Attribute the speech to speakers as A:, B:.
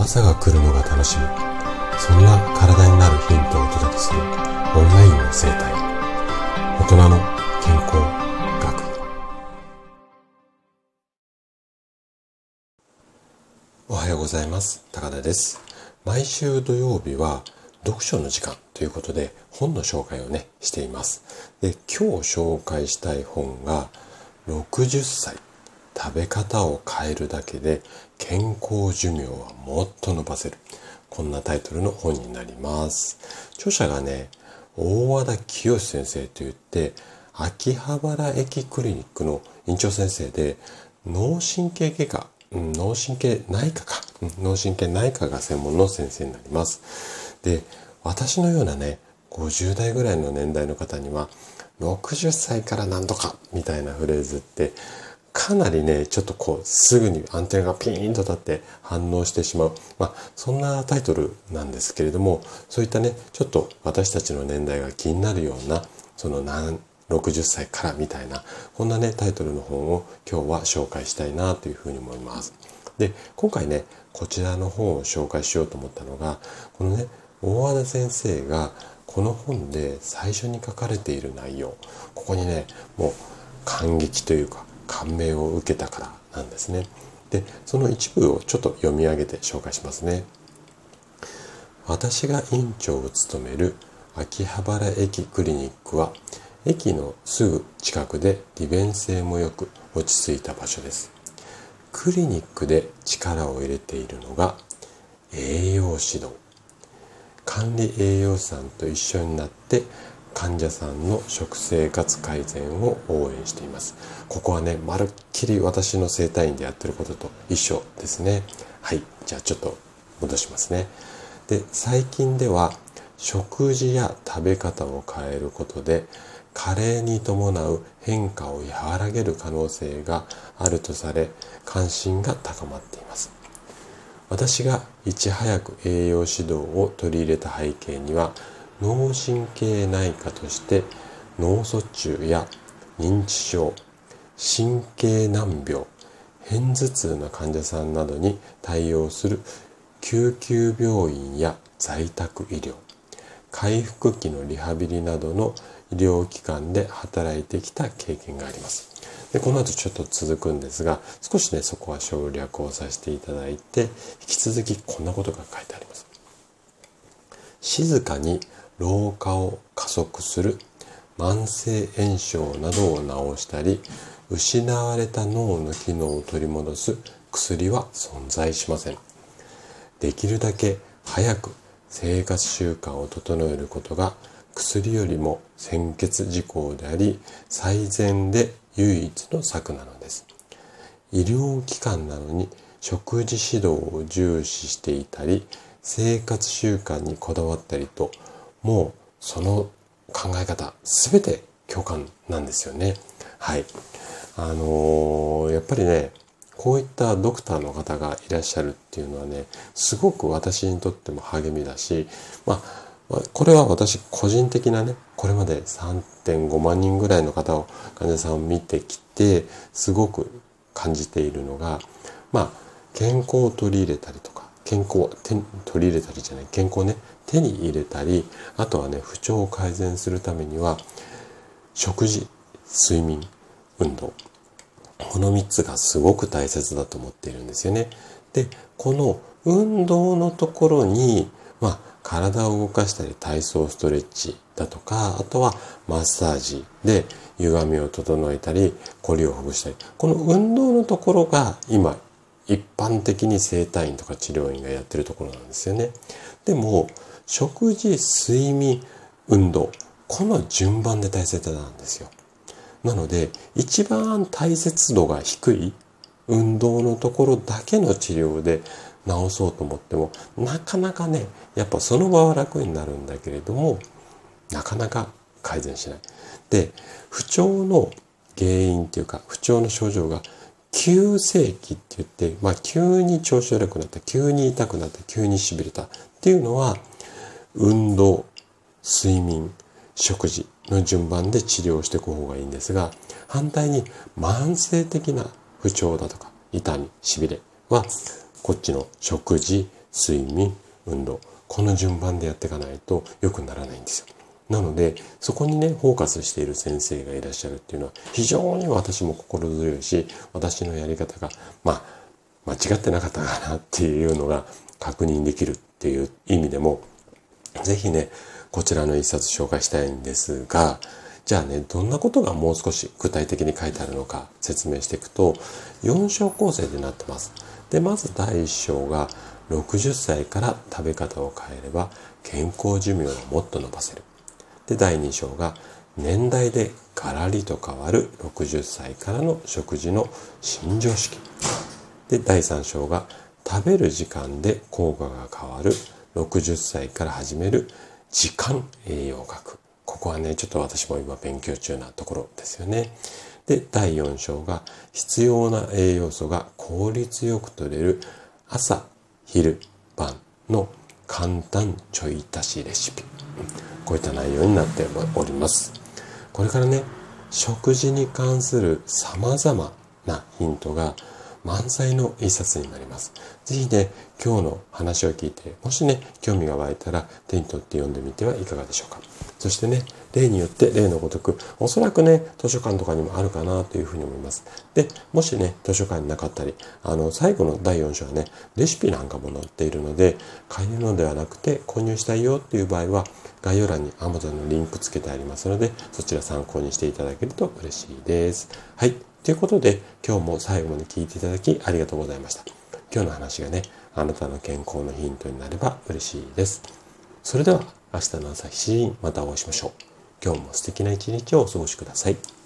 A: 朝が来るのが楽しみ。そんな体になるヒントをお届けするオンラインの生態。大人の健康学。おはようございます。高田です。毎週土曜日は読書の時間ということで本の紹介をねしています。で今日紹介したい本が60歳。食べ方を変えるだけで健康寿命はもっと伸ばせる。こんなタイトルの本になります。著者がね、大和田清先生といって、秋葉原駅クリニックの院長先生で、脳神経外科、脳神経内科か、脳神経内科が専門の先生になります。で、私のようなね、50代ぐらいの年代の方には、60歳から何とかみたいなフレーズってかなりね、ちょっとこう、すぐにアンテナがピーンと立って反応してしまう。まあ、そんなタイトルなんですけれども、そういったね、ちょっと私たちの年代が気になるような、その何、60歳からみたいな、こんなね、タイトルの本を今日は紹介したいなというふうに思います。で、今回ね、こちらの本を紹介しようと思ったのが、このね、大和田先生がこの本で最初に書かれている内容、ここにね、もう感激というか、感銘を受けたからなんですね。で、その一部をちょっと読み上げて紹介しますね。私が院長を務める秋葉原駅クリニックは駅のすぐ近くで利便性も良く落ち着いた場所です。クリニックで力を入れているのが栄養指導。管理栄養士さんと一緒になって患者さんの食生活改善を応援しています。ここはね、まるっきり私の整体院でやってることと一緒ですね。はい。じゃあちょっと戻しますね。で、最近では食事や食べ方を変えることで加齢に伴う変化を和らげる可能性があるとされ関心が高まっています。私がいち早く栄養指導を取り入れた背景には脳神経内科として脳卒中や認知症神経難病片頭痛の患者さんなどに対応する救急病院や在宅医療回復期のリハビリなどの医療機関で働いてきた経験があります。でこの後ちょっと続くんですが少しねそこは省略をさせていただいて引き続きこんなことが書いてあります。静かに老化を加速する慢性炎症などを治したり失われた脳の機能を取り戻す薬は存在しません。できるだけ早く生活習慣を整えることが薬よりも先決事項であり最善で唯一の策なのです。医療機関なのに食事指導を重視していたり生活習慣にこだわったりともうその考え方全て共感なんですよね。はい。あのー、やっぱりね、こういったドクターの方がいらっしゃるっていうのはね、すごく私にとっても励みだし、まあ、これは私個人的なね、これまで3.5万人ぐらいの方を、患者さんを見てきて、すごく感じているのが、まあ、健康を取り入れたりとか、健康を取り入れたりじゃない、健康ね、手に入れたり、あとはね、不調を改善するためには、食事、睡眠、運動。この3つがすごく大切だと思っているんですよね。で、この運動のところに、まあ、体を動かしたり体操ストレッチだとか、あとはマッサージで歪みを整えたり、コリをほぐしたり。この運動のところが今、一般的に整体院とか治療院がやってるところなんですよね。でも、食事、睡眠、運動。この順番で大切なんですよ。なので、一番大切度が低い運動のところだけの治療で治そうと思っても、なかなかね、やっぱその場は楽になるんだけれども、なかなか改善しない。で、不調の原因っていうか、不調の症状が急性期って言って、まあ急に調子悪くなった、急に痛くなった、急に痺れたっていうのは、運動、睡眠、食事の順番で治療していく方がいいんですが、反対に慢性的な不調だとか、痛み、痺れは、こっちの食事、睡眠、運動。この順番でやっていかないと良くならないんですよ。なので、そこにね、フォーカスしている先生がいらっしゃるっていうのは、非常に私も心強いし、私のやり方が、まあ、間違ってなかったかなっていうのが確認できるっていう意味でも、ぜひね、こちらの一冊紹介したいんですが、じゃあね、どんなことがもう少し具体的に書いてあるのか説明していくと、4章構成でなってます。で、まず第1章が、60歳から食べ方を変えれば健康寿命をもっと伸ばせる。で、第2章が、年代でガラリと変わる60歳からの食事の新常識。で、第3章が、食べる時間で効果が変わる60歳から始める時間栄養学。ここはね、ちょっと私も今勉強中なところですよね。で、第4章が必要な栄養素が効率よく取れる朝、昼、晩の簡単ちょい足しレシピ。こういった内容になっております。これからね、食事に関する様々なヒントが満載の一冊になります。ぜひね、今日の話を聞いて、もしね、興味が湧いたら手に取って読んでみてはいかがでしょうか。そしてね、例によって例のごとく、おそらくね、図書館とかにもあるかなというふうに思います。で、もしね、図書館になかったり、あの、最後の第4章はね、レシピなんかも載っているので、買えるのではなくて購入したいよっていう場合は、概要欄に Amazon のリンクつけてありますので、そちら参考にしていただけると嬉しいです。はい。ということで、今日も最後まで聞いていただきありがとうございました。今日の話がね、あなたの健康のヒントになれば嬉しいです。それでは、明日の朝7時にまたお会いしましょう。今日も素敵な一日をお過ごしください。